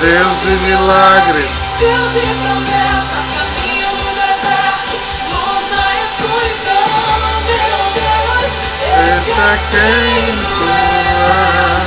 Deus de milagres. Deus de promessas, caminho no deserto, luz na escuridão, meu Deus. Esse é quem tu és.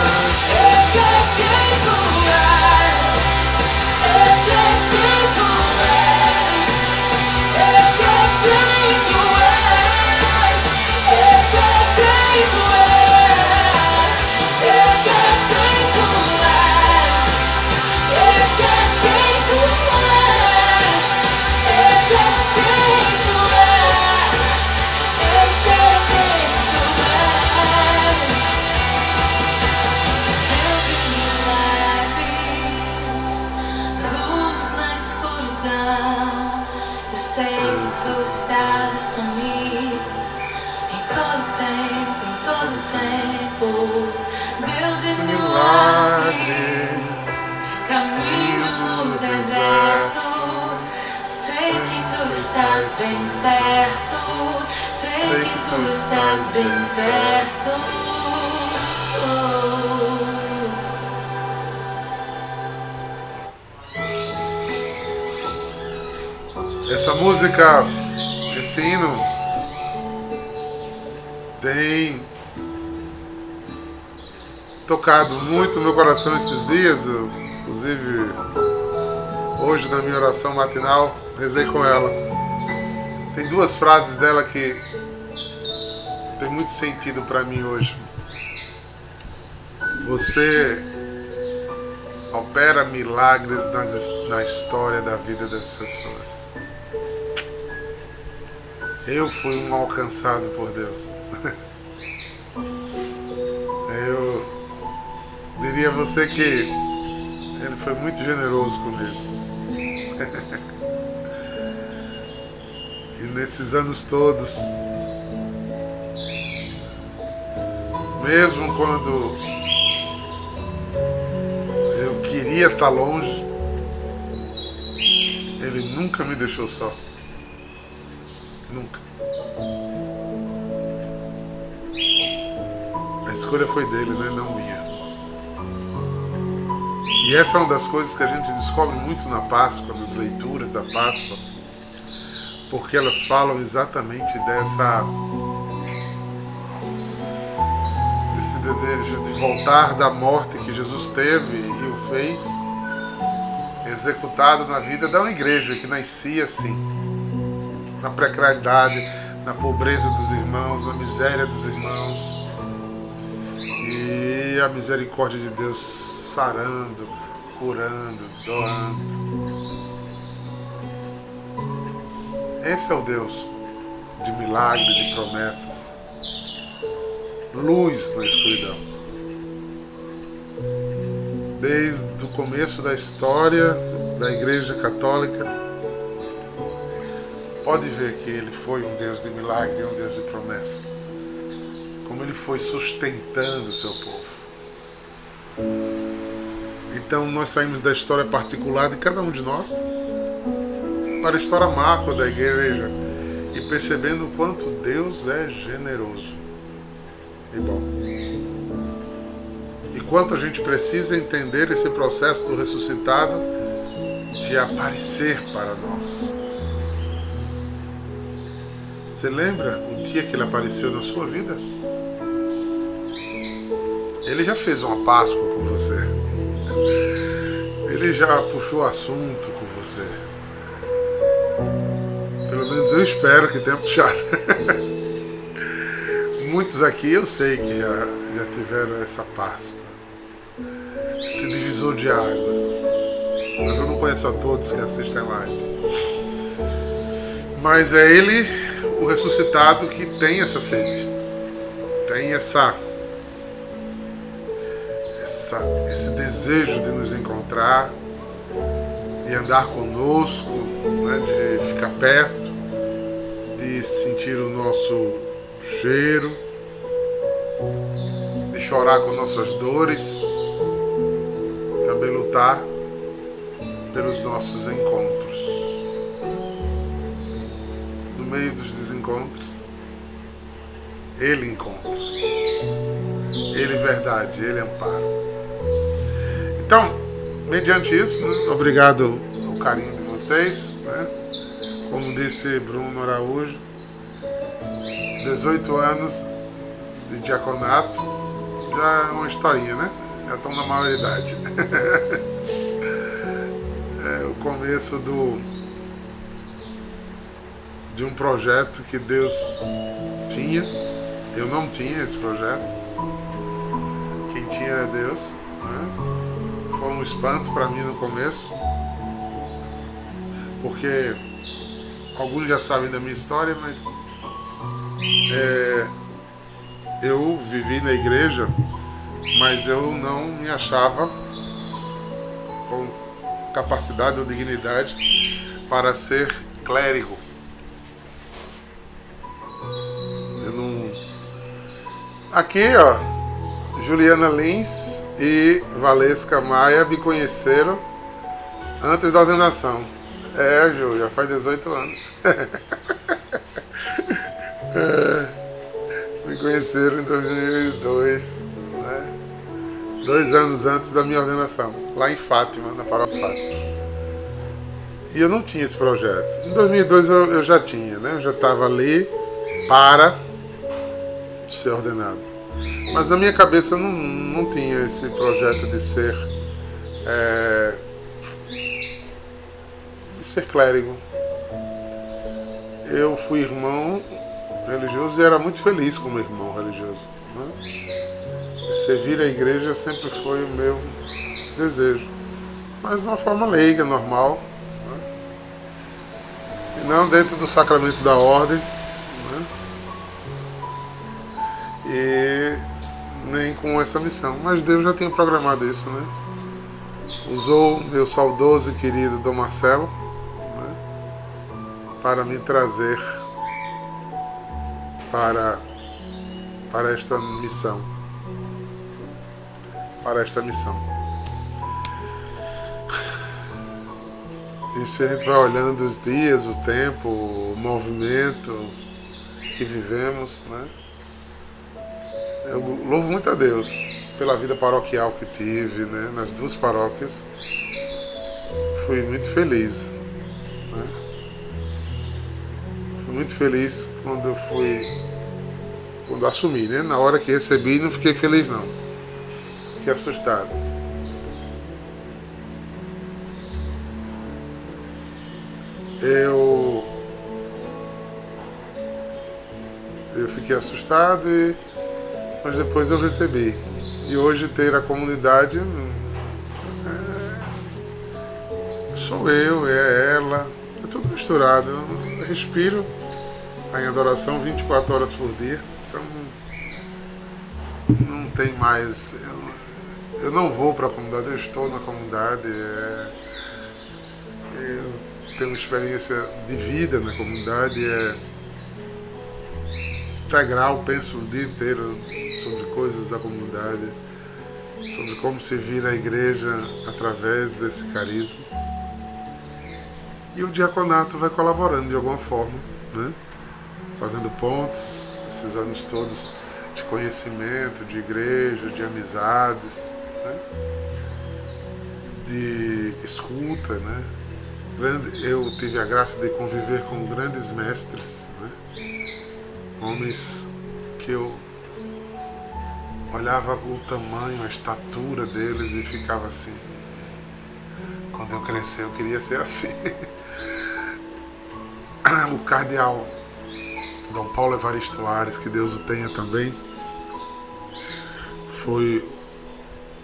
Tu estás bem perto. Essa música, esse hino tem tocado muito meu coração esses dias. Eu, inclusive, hoje na minha oração matinal, rezei com ela. Tem duas frases dela que tem muito sentido para mim hoje. Você opera milagres nas, na história da vida das pessoas. Eu fui um alcançado por Deus. Eu diria a você que Ele foi muito generoso comigo. E nesses anos todos, mesmo quando eu queria estar longe, Ele nunca me deixou só. Nunca. A escolha foi dele, né? Não minha. E essa é uma das coisas que a gente descobre muito na Páscoa, nas leituras da Páscoa, porque elas falam exatamente dessa. Voltar da morte que Jesus teve e o fez, executado na vida da uma igreja que nascia assim na precariedade, na pobreza dos irmãos, na miséria dos irmãos. E a misericórdia de Deus sarando, curando, doando. Esse é o Deus de milagre, de promessas. Luz na escuridão. Desde o começo da história da Igreja Católica, pode ver que ele foi um Deus de milagre um Deus de promessa. Como ele foi sustentando o seu povo. Então nós saímos da história particular de cada um de nós para a história macro da igreja e percebendo o quanto Deus é generoso e bom. Quanto a gente precisa entender esse processo do ressuscitado de aparecer para nós. Você lembra o dia que ele apareceu na sua vida? Ele já fez uma Páscoa com você. Ele já puxou assunto com você. Pelo menos eu espero que tenha puxado. Muitos aqui eu sei que já, já tiveram essa Páscoa. Esse divisor de águas. Mas eu não conheço a todos que assistem a live. Mas é ele, o ressuscitado, que tem essa sede. Tem essa essa, esse desejo de nos encontrar, de andar conosco, né, de ficar perto, de sentir o nosso cheiro, de chorar com nossas dores, lutar pelos nossos encontros. No meio dos desencontros, Ele encontra. Ele verdade, Ele amparo. Então, mediante isso, né, obrigado ao carinho de vocês, né? Como disse Bruno Araújo, 18 anos de diaconato, já é uma historinha, né? Já estão na maioridade. é o começo do de um projeto que Deus tinha. Eu não tinha esse projeto. Quem tinha era Deus. Né? Foi um espanto para mim no começo, porque alguns já sabem da minha história, mas é, eu vivi na igreja, mas eu não me achava com capacidade ou dignidade para ser clérigo. Eu não. Aqui, ó, Juliana Lins e Valesca Maia me conheceram antes da ordenação. É, Ju, já faz 18 anos. É, me conheceram em 2002, né? Dois anos antes da minha ordenação, lá em Fátima, na paróquia Fátima. E eu não tinha esse projeto. Em 2002 eu, eu já tinha, né? Eu já estava ali para ser ordenado. Mas na minha cabeça não, não tinha esse projeto de ser é, de ser clérigo. Eu fui irmão religioso e era muito feliz como irmão religioso. Servir a igreja sempre foi o meu desejo, mas de uma forma leiga, normal. Né? E não dentro do sacramento da ordem. Né? E nem com essa missão. Mas Deus já tinha programado isso, né? Usou meu saudoso e querido Dom Marcelo né? para me trazer para, para esta missão. Para esta missão. E se a gente vai olhando os dias, o tempo, o movimento que vivemos, né? Eu louvo muito a Deus pela vida paroquial que tive, né? Nas duas paróquias. Fui muito feliz. Né? Fui muito feliz quando eu fui. Quando assumi, né? Na hora que recebi, não fiquei feliz, não. Fiquei assustado. Eu. Eu fiquei assustado, e, mas depois eu recebi. E hoje ter a comunidade é, sou eu, é ela, é tudo misturado. Eu respiro em adoração 24 horas por dia. Então não tem mais. Eu, eu não vou para a comunidade, eu estou na comunidade. É, eu tenho experiência de vida na comunidade. É, integral, penso o dia inteiro sobre coisas da comunidade, sobre como se vira a igreja através desse carisma. E o diaconato vai colaborando de alguma forma, né? fazendo pontos, esses anos todos de conhecimento, de igreja, de amizades, né? de escuta. Né? Eu tive a graça de conviver com grandes mestres, né? homens que eu olhava o tamanho, a estatura deles e ficava assim. Quando eu crescer, eu queria ser assim. o cardeal Dom Paulo Evaristo Ares, que Deus o tenha também, foi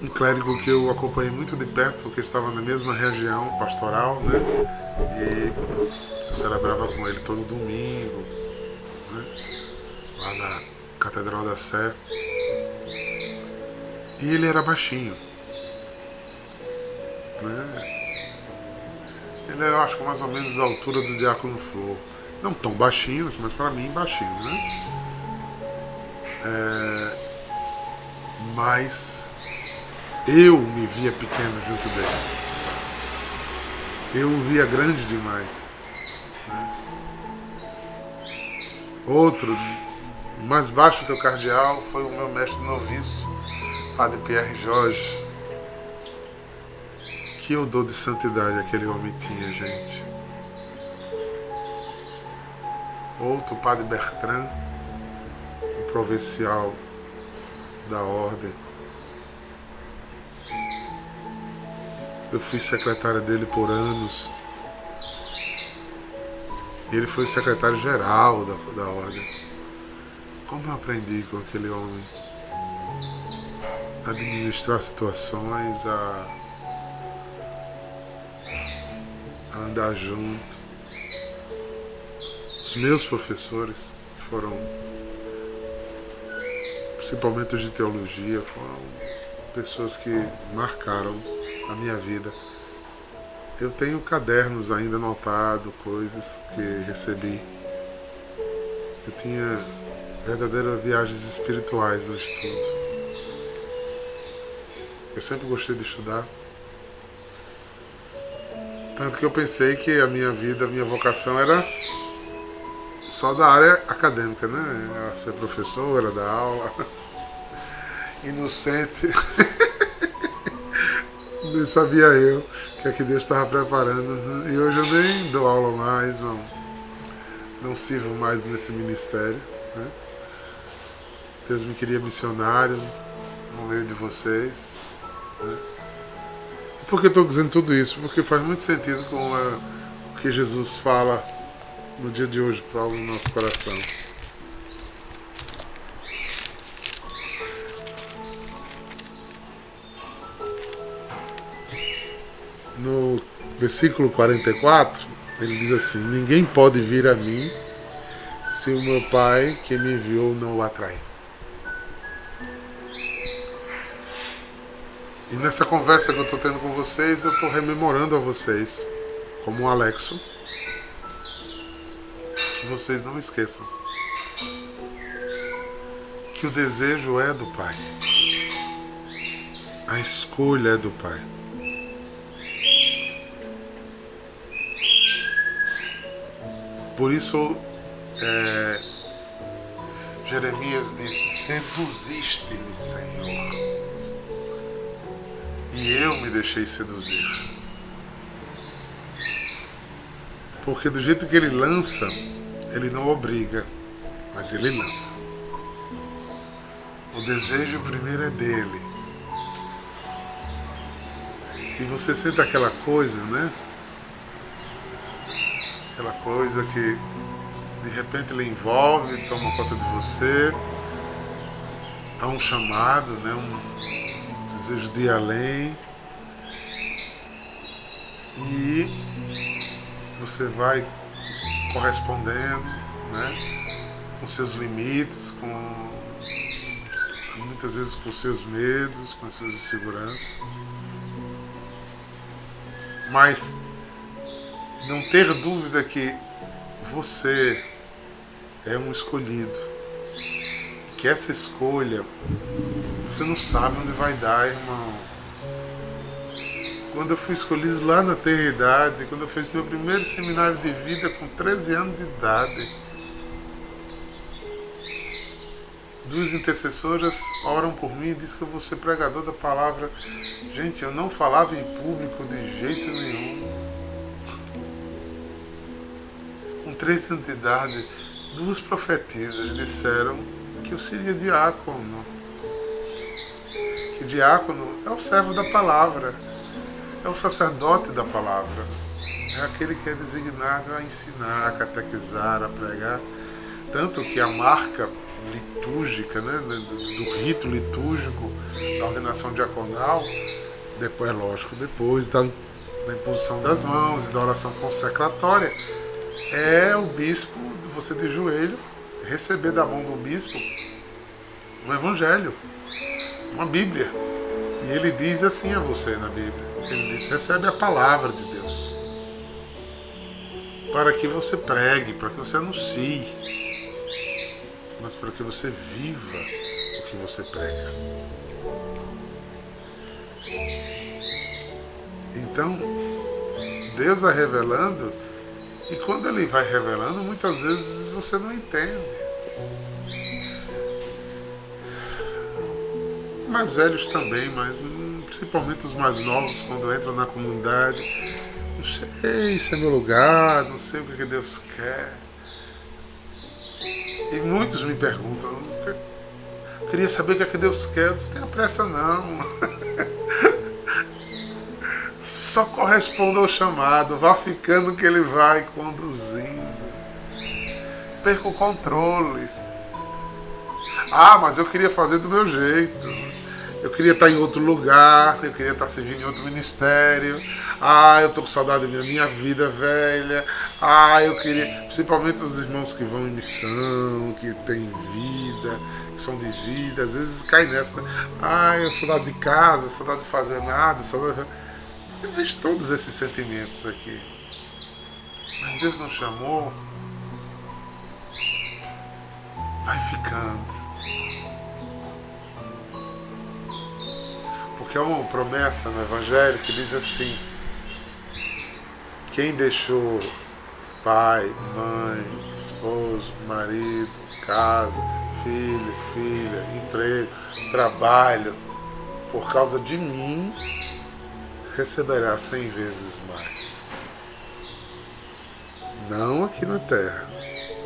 um clérigo que eu acompanhei muito de perto, porque estava na mesma região pastoral, né? E eu celebrava com ele todo domingo, né? lá na Catedral da Sé. E ele era baixinho. Né? Ele era, acho que mais ou menos da altura do Diácono Flor. Não tão baixinho, mas para mim baixinho, né? É, mas eu me via pequeno junto dele. Eu o via grande demais. Né? Outro, mais baixo que o cardeal, foi o meu mestre noviço, Padre Pierre Jorge, Que odor de santidade aquele homem tinha, gente. Outro padre Bertrand, o provincial da ordem. Eu fui secretária dele por anos. E ele foi secretário-geral da, da ordem. Como eu aprendi com aquele homem? A administrar situações, a, a andar junto. Os meus professores foram, principalmente os de teologia, foram pessoas que marcaram a minha vida. Eu tenho cadernos ainda anotados, coisas que recebi. Eu tinha verdadeiras viagens espirituais no estudo. Eu sempre gostei de estudar. Tanto que eu pensei que a minha vida, a minha vocação era só da área acadêmica, né? Era ser professor, era dar aula. Inocente. nem sabia eu que é que Deus estava preparando. E hoje eu nem dou aula mais, não, não sirvo mais nesse ministério. Né? Deus me queria missionário no meio de vocês. Né? Por que estou dizendo tudo isso? Porque faz muito sentido com a, o que Jesus fala no dia de hoje para o nosso coração. No versículo 44, ele diz assim: Ninguém pode vir a mim se o meu Pai que me enviou não o atrai. E nessa conversa que eu estou tendo com vocês, eu estou rememorando a vocês, como um Alexo, que vocês não esqueçam que o desejo é do Pai, a escolha é do Pai. Por isso, é, Jeremias disse: Seduziste-me, Senhor, e eu me deixei seduzir. Porque do jeito que ele lança, ele não obriga, mas ele lança. O desejo primeiro é dele. E você sente aquela coisa, né? Aquela coisa que de repente ele envolve, toma conta de você. Há um chamado, né? um desejo de ir além. E você vai correspondendo né? com seus limites, com muitas vezes com seus medos, com as suas inseguranças. Mas não ter dúvida que você é um escolhido. E que essa escolha, você não sabe onde vai dar, irmão. Quando eu fui escolhido lá na eternidade, quando eu fiz meu primeiro seminário de vida com 13 anos de idade, duas intercessoras oram por mim e dizem que eu vou ser pregador da palavra. Gente, eu não falava em público de jeito nenhum. Três anos de idade, duas profetisas disseram que eu seria diácono. Que diácono é o servo da palavra, é o sacerdote da palavra, é aquele que é designado a ensinar, a catequizar, a pregar. Tanto que a marca litúrgica, né, do rito litúrgico da ordenação diaconal, depois, lógico, depois da, da imposição das mãos e da oração consecratória, é o bispo, você de joelho, receber da mão do bispo um evangelho, uma Bíblia. E ele diz assim a você na Bíblia: ele diz, recebe a palavra de Deus. Para que você pregue, para que você anuncie, mas para que você viva o que você prega. Então, Deus vai revelando e quando ele vai revelando, muitas vezes você não entende. Mais velhos também, mas principalmente os mais novos, quando entram na comunidade. Não sei se é meu lugar, não sei o que Deus quer. E muitos me perguntam, eu queria saber o que, é que Deus quer. Não tenha pressa não. Só corresponda ao chamado, vá ficando que ele vai conduzindo. Perca o controle. Ah, mas eu queria fazer do meu jeito. Eu queria estar em outro lugar, eu queria estar servindo em outro ministério. Ah, eu tô com saudade da minha, vida velha. Ah, eu queria. Principalmente os irmãos que vão em missão, que têm vida, que são de vida, às vezes cai nessa. Né? Ah, eu saudade de casa, saudade de fazer nada, saudade. Existem todos esses sentimentos aqui. Mas Deus nos chamou. Vai ficando. Porque há uma promessa no Evangelho que diz assim: quem deixou pai, mãe, esposo, marido, casa, filho, filha, emprego, trabalho, por causa de mim, receberá cem vezes mais. Não aqui na terra,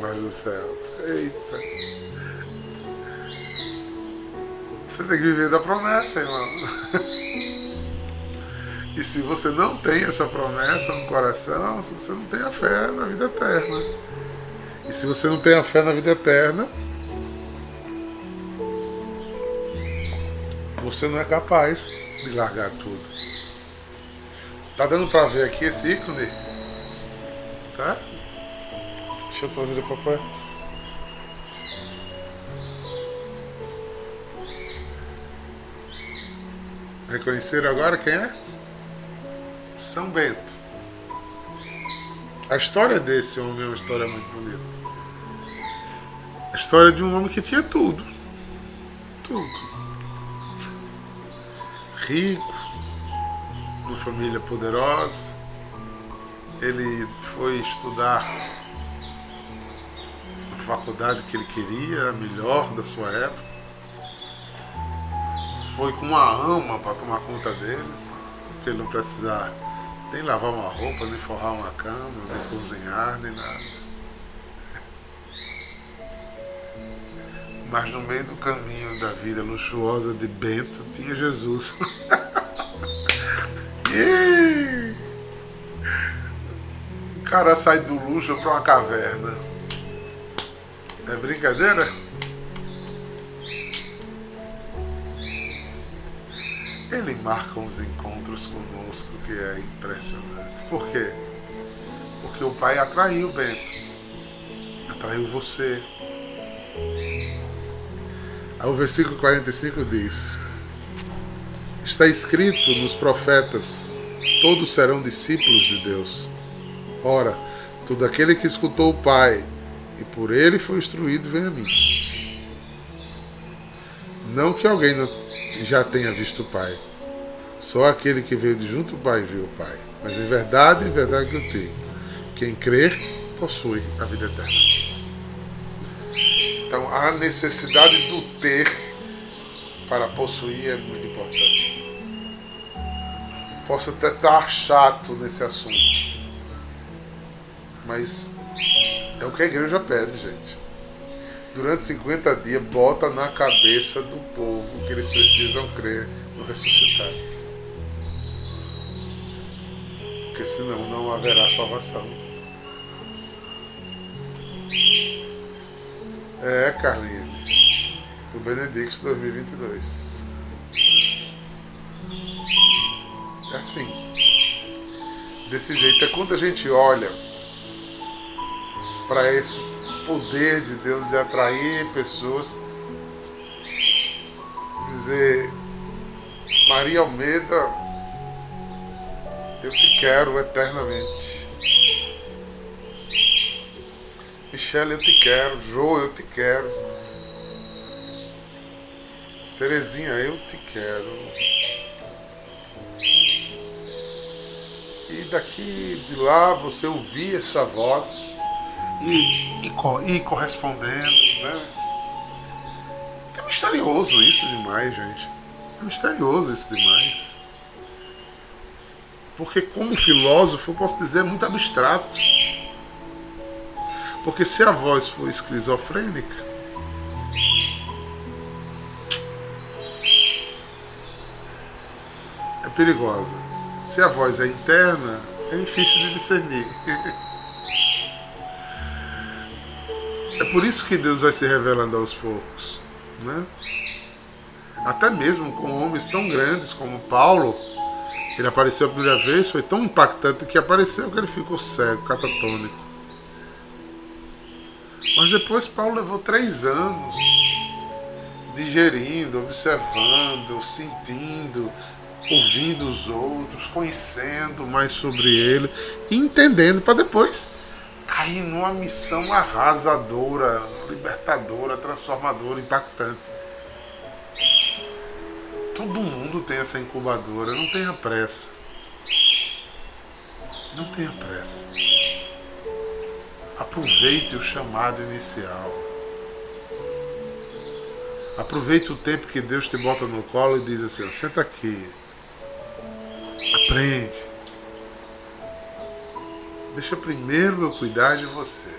mas no céu. Eita! Você tem que viver da promessa, irmão. E se você não tem essa promessa no coração, você não tem a fé na vida eterna. E se você não tem a fé na vida eterna, você não é capaz de largar tudo. Tá dando para ver aqui esse ícone? Tá? Deixa eu trazer ele para perto. Reconheceram agora quem é? São Bento. A história desse homem é uma história muito bonita. A história de um homem que tinha tudo. Tudo. Rico, uma família poderosa. Ele foi estudar na faculdade que ele queria, a melhor da sua época. Foi com uma ama para tomar conta dele, para ele não precisar nem lavar uma roupa, nem forrar uma cama, nem cozinhar, nem nada. Mas no meio do caminho da vida luxuosa de Bento tinha Jesus. O cara sai do luxo para uma caverna. É brincadeira? ele marca uns encontros conosco que é impressionante. Por quê? Porque o Pai atraiu Bento, atraiu você. Aí o versículo 45 diz: Está escrito nos profetas: todos serão discípulos de Deus. Ora, todo aquele que escutou o Pai e por ele foi instruído, vem a mim. Não que alguém não já tenha visto o Pai. Só aquele que veio de junto ao Pai viu o Pai. Mas em verdade, em verdade que eu digo, quem crer possui a vida eterna. Então a necessidade do ter para possuir é muito importante. Posso até estar chato nesse assunto, mas é o que a igreja pede, gente durante 50 dias, bota na cabeça do povo que eles precisam crer no ressuscitado. Porque senão não haverá salvação. É, Carline, o Benedictus 2022. É assim. Desse jeito. É quando a gente olha para esse poder de Deus e atrair pessoas. Dizer, Maria Almeida, eu te quero eternamente. Michelle, eu te quero. João, eu te quero. Terezinha, eu te quero. E daqui de lá você ouvir essa voz e, e, e correspondendo, né? É misterioso isso demais, gente. É misterioso isso demais. Porque, como filósofo, eu posso dizer é muito abstrato. Porque se a voz for esquizofrênica, é perigosa. Se a voz é interna, é difícil de discernir. É por isso que Deus vai se revelando aos poucos. Né? Até mesmo com homens tão grandes como Paulo, ele apareceu a primeira vez, foi tão impactante que apareceu que ele ficou cego, catatônico. Mas depois Paulo levou três anos digerindo, observando, sentindo, ouvindo os outros, conhecendo mais sobre ele, entendendo, para depois cair numa missão arrasadora, libertadora, transformadora, impactante. Todo mundo tem essa incubadora, não tenha pressa. Não tenha pressa. Aproveite o chamado inicial. Aproveite o tempo que Deus te bota no colo e diz assim: senta aqui. Aprende. Deixa primeiro eu cuidar de você.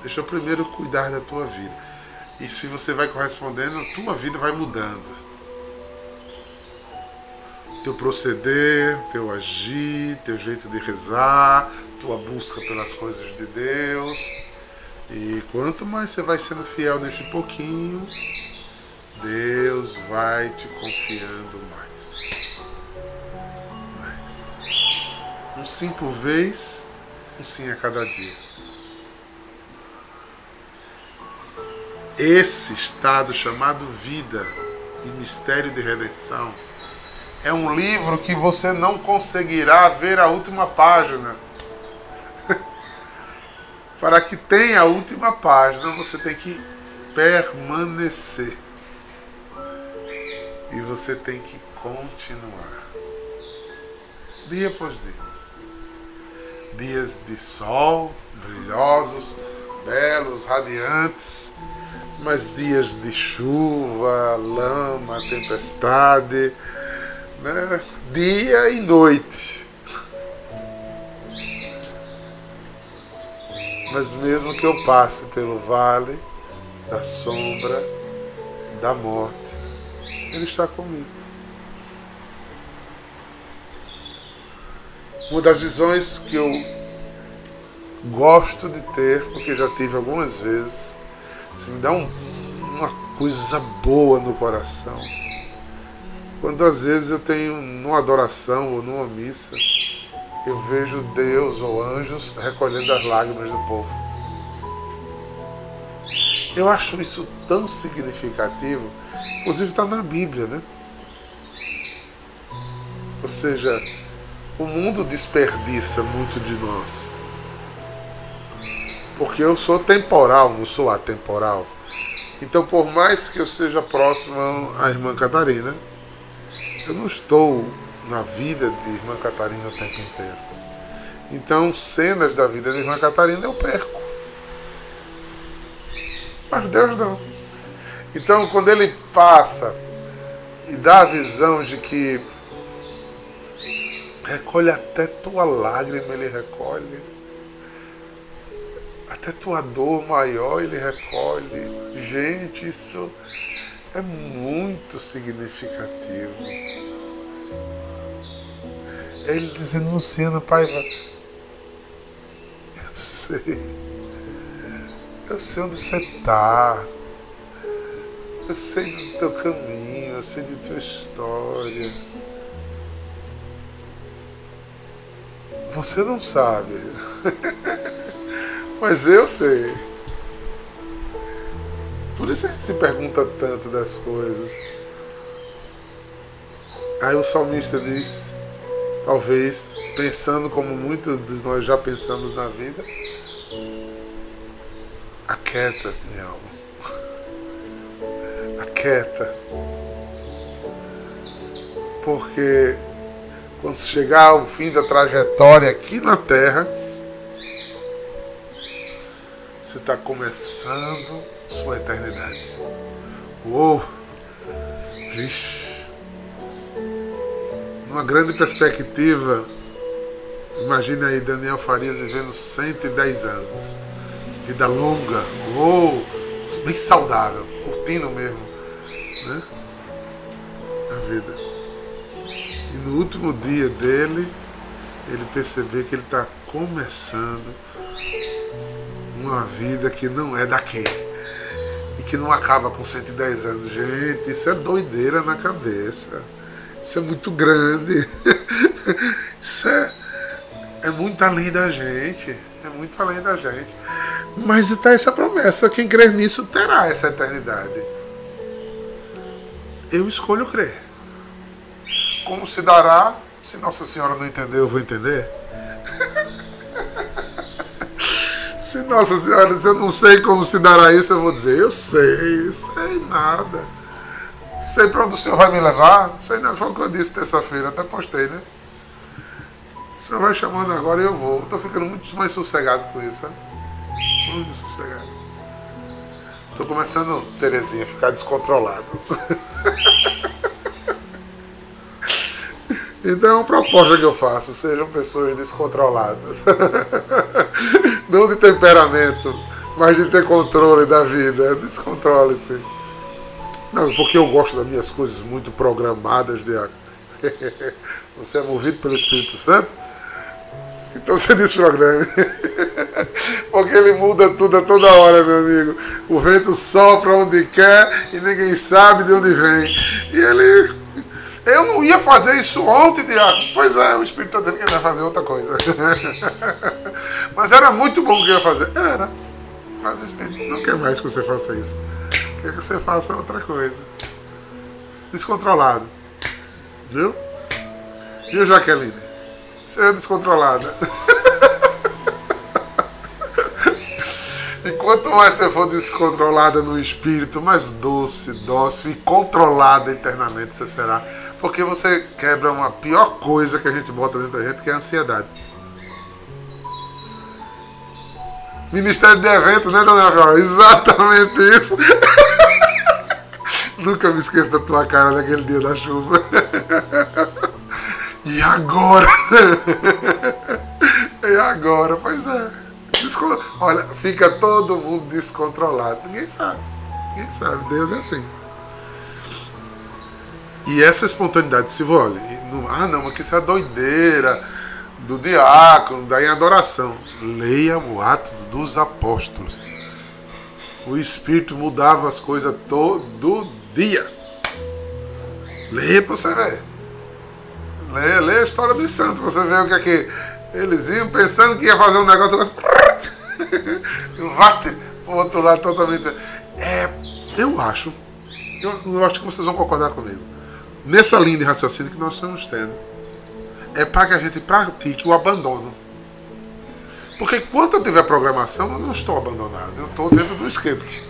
Deixa eu primeiro cuidar da tua vida. E se você vai correspondendo, a tua vida vai mudando. Teu proceder, teu agir, teu jeito de rezar, tua busca pelas coisas de Deus. E quanto mais você vai sendo fiel nesse pouquinho, Deus vai te confiando. Mais. Um sim por vez, um sim a cada dia. Esse estado chamado vida e mistério de redenção é um livro que você não conseguirá ver a última página. Para que tenha a última página, você tem que permanecer. E você tem que continuar. Dia após dia. Dias de sol, brilhosos, belos, radiantes, mas dias de chuva, lama, tempestade, né? dia e noite. Mas mesmo que eu passe pelo vale da sombra da morte, Ele está comigo. Uma das visões que eu gosto de ter, porque já tive algumas vezes, se me dá um, uma coisa boa no coração. Quando às vezes eu tenho numa adoração ou numa missa, eu vejo Deus ou anjos recolhendo as lágrimas do povo. Eu acho isso tão significativo, inclusive está na Bíblia, né? Ou seja, o mundo desperdiça muito de nós. Porque eu sou temporal, não sou atemporal. Então, por mais que eu seja próximo à irmã Catarina, eu não estou na vida de Irmã Catarina o tempo inteiro. Então, cenas da vida de Irmã Catarina eu perco. Mas Deus não. Então, quando ele passa e dá a visão de que recolhe até tua lágrima, ele recolhe. Até tua dor maior, ele recolhe. Gente, isso é muito significativo. Ele dizendo, Luciana, Paiva, eu sei. Eu sei onde você está. Eu sei do teu caminho, eu sei de tua história. Você não sabe. Mas eu sei. Por isso a gente se pergunta tanto das coisas. Aí o salmista diz, talvez pensando como muitos de nós já pensamos na vida, aquieta minha alma. Aquieta. Porque quando chegar ao fim da trajetória aqui na Terra, você está começando sua eternidade. Uou! Ixi. Numa grande perspectiva, imagine aí Daniel Farias vivendo 110 anos. Vida longa, ou oh, bem saudável, curtindo mesmo né? No último dia dele, ele perceber que ele está começando uma vida que não é daquele e que não acaba com 110 anos. Gente, isso é doideira na cabeça. Isso é muito grande. Isso é, é muito além da gente. É muito além da gente. Mas está essa promessa: quem crer nisso terá essa eternidade. Eu escolho crer. Como se dará? Se Nossa Senhora não entender, eu vou entender. Se Nossa Senhora, se eu não sei como se dará isso, eu vou dizer, eu sei, sei nada. Sei para onde o Senhor vai me levar. Sei nada, foi o que eu disse terça-feira, até postei, né? O Senhor vai chamando agora e eu vou. Estou ficando muito mais sossegado com isso, sabe? Muito sossegado. Estou começando, Terezinha, a ficar descontrolado. Então é uma proposta que eu faço, sejam pessoas descontroladas. Não de temperamento, mas de ter controle da vida. Descontrole-se. Não, porque eu gosto das minhas coisas muito programadas, Diaco. Você é movido pelo Espírito Santo? Então você desprograme. Porque ele muda tudo a toda hora, meu amigo. O vento sopra onde quer e ninguém sabe de onde vem. E ele eu não ia fazer isso ontem, Diácono. Pois é, o Espírito está dizendo que ele fazer outra coisa. Mas era muito bom o que ia fazer. Era. Mas o Espírito não quer mais que você faça isso. Quer que você faça outra coisa. Descontrolado. Viu? Viu, Jaqueline? Seja descontrolada. quanto mais você for descontrolada no espírito, mais doce, dócil e controlada internamente você será. Porque você quebra uma pior coisa que a gente bota dentro da gente, que é a ansiedade. Ministério de Eventos, né, dona Viola? Exatamente isso. Nunca me esqueço da tua cara naquele dia da chuva. e agora? e agora? Pois é. Olha, fica todo mundo descontrolado. Ninguém sabe. Ninguém sabe. Deus é assim. E essa espontaneidade, se olha, ah não, mas que isso é a doideira do diácono, daí a adoração. Leia o ato dos apóstolos. O Espírito mudava as coisas todo dia. Leia para você ver. Leia, leia a história dos santos, para você ver o que é que eles iam pensando que ia fazer um negócio. Vate o outro lado totalmente. É, eu acho, eu, eu acho que vocês vão concordar comigo. Nessa linha de raciocínio que nós estamos tendo, é para que a gente pratique o abandono. Porque quando eu tiver programação, eu não estou abandonado, eu estou dentro do script.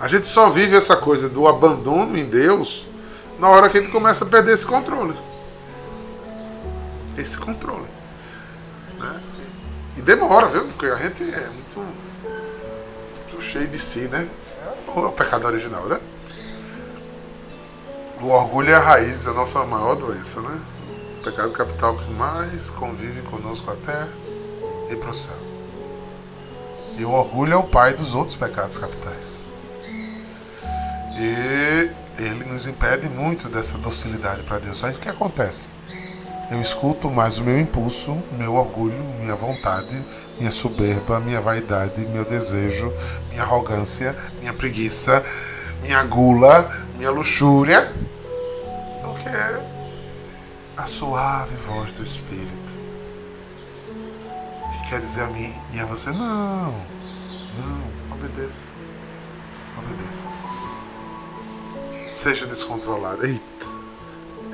A gente só vive essa coisa do abandono em Deus na hora que a gente começa a perder esse controle. Esse controle. Né? E demora, viu? Porque a gente é muito, muito cheio de si, né? É o pecado original, né? O orgulho é a raiz da nossa maior doença, né? O pecado capital que mais convive conosco até ir para o céu. E o orgulho é o pai dos outros pecados capitais. E ele nos impede muito dessa docilidade para Deus. Aí o que acontece? Eu escuto mais o meu impulso, meu orgulho, minha vontade, minha soberba, minha vaidade, meu desejo, minha arrogância, minha preguiça, minha gula, minha luxúria, do que a suave voz do Espírito. Que quer dizer a mim e a você: não, não, obedeça, obedeça. Seja descontrolado. Eita,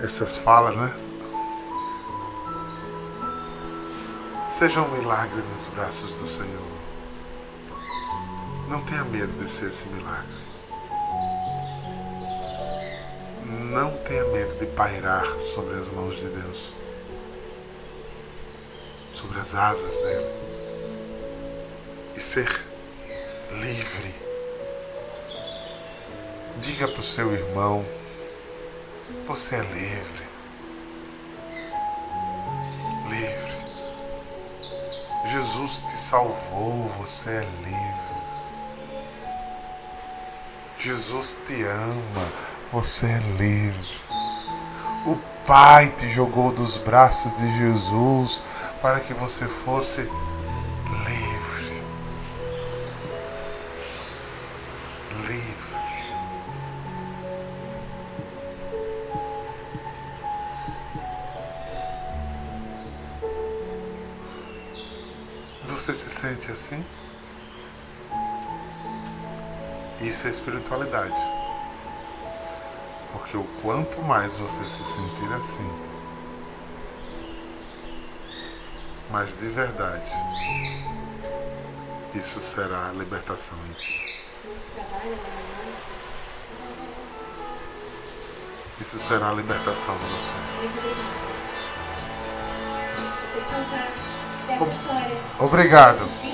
essas falas, né? Seja um milagre nos braços do Senhor. Não tenha medo de ser esse milagre. Não tenha medo de pairar sobre as mãos de Deus, sobre as asas dele e ser livre. Diga para o seu irmão: você é livre. Jesus te salvou, você é livre. Jesus te ama, você é livre. O Pai te jogou dos braços de Jesus para que você fosse livre. Assim? Isso é espiritualidade. Porque o quanto mais você se sentir assim, mais de verdade, isso será a libertação em ti. Isso será a libertação para você. Vocês são parte dessa história. Obrigado 20 anos.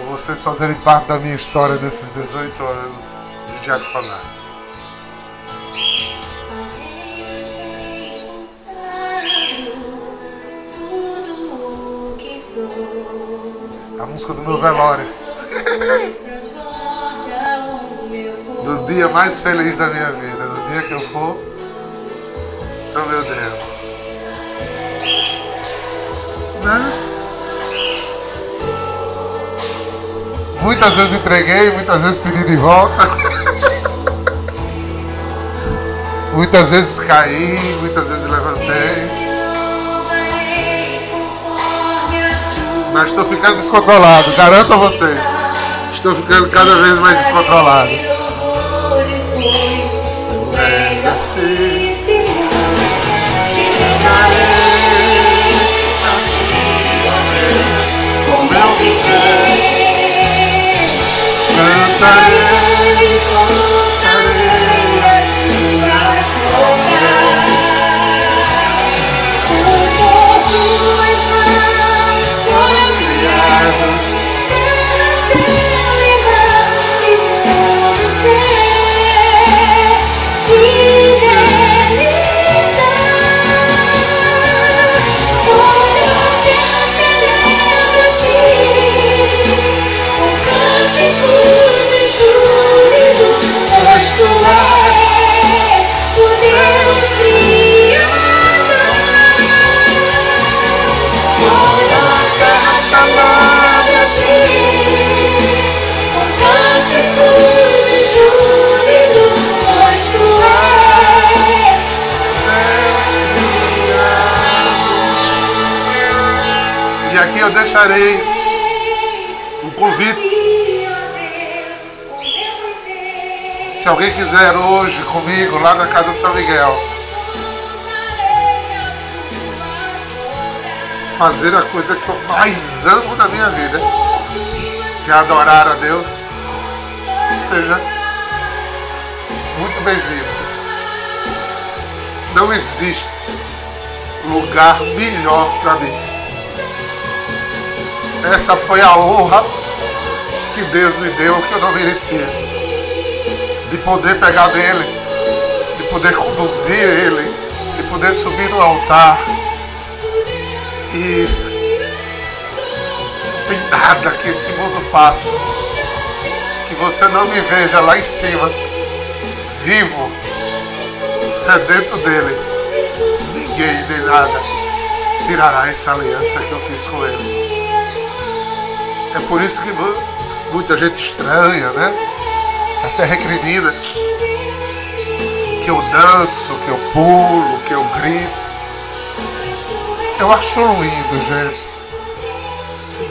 Por vocês fazerem parte da minha história desses 18 anos de diaconato. A música do meu velório. Do dia mais feliz da minha vida, do dia que eu for pro meu Deus. Mas muitas vezes entreguei, muitas vezes pedi de volta. muitas vezes caí, muitas vezes levantei. Mas estou ficando descontrolado, garanto a vocês. Estou ficando cada vez mais descontrolado. Assim. Como eu I'm Bye. Deixarei um convite. Se alguém quiser hoje comigo lá na Casa São Miguel fazer a coisa que eu mais amo na minha vida, que é adorar a Deus, seja muito bem-vindo. Não existe lugar melhor para mim. Essa foi a honra que Deus me deu que eu não merecia. De poder pegar dele, de poder conduzir ele, de poder subir no altar. E não tem nada que esse mundo faça que você não me veja lá em cima, vivo, sedento dele. Ninguém nem nada tirará essa aliança que eu fiz com ele. É por isso que mu- muita gente estranha, né? Até recrimina que eu danço, que eu pulo, que eu grito. Eu acho lindo, gente.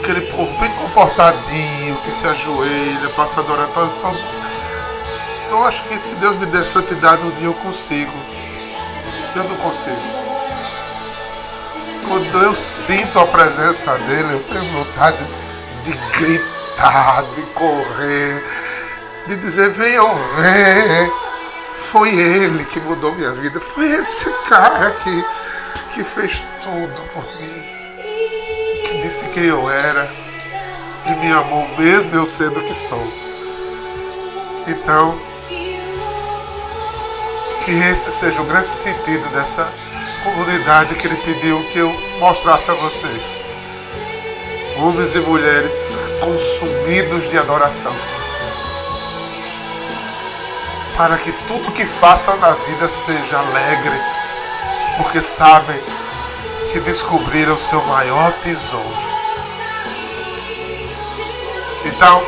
Aquele povo bem comportadinho, que se ajoelha, passa a adorar todos. Eu acho que se Deus me der santidade um dia eu consigo. Eu não consigo. Quando eu sinto a presença dele, eu tenho vontade de gritar, de correr, de dizer, venham ver. Foi ele que mudou minha vida. Foi esse cara que, que fez tudo por mim. Que disse quem eu era. E me amou mesmo eu sendo que sou. Então, Que esse seja o grande sentido dessa comunidade que ele pediu que eu mostrasse a vocês. Homens e mulheres consumidos de adoração. Para que tudo que façam na vida seja alegre, porque sabem que descobriram seu maior tesouro. Então,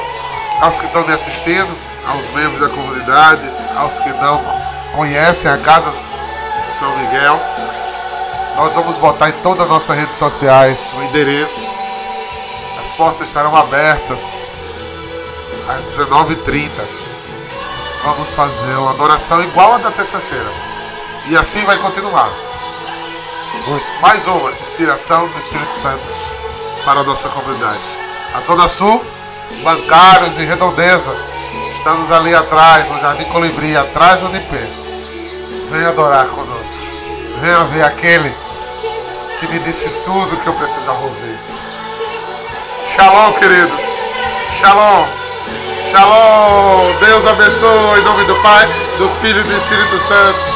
aos que estão me assistindo, aos membros da comunidade, aos que não conhecem a Casa São Miguel, nós vamos botar em todas as nossas redes sociais o endereço. As portas estarão abertas às 19h30. Vamos fazer uma adoração igual a da terça-feira. E assim vai continuar. Mais uma inspiração do Espírito Santo para a nossa comunidade. A Zona Sul, bancários e redondeza. Estamos ali atrás, no Jardim Colibri, atrás do DP. Venha adorar conosco. Venha ver aquele que me disse tudo que eu precisava ouvir. Shalom, queridos. Shalom. Shalom. Deus abençoe em nome do Pai, do Filho e do Espírito Santo.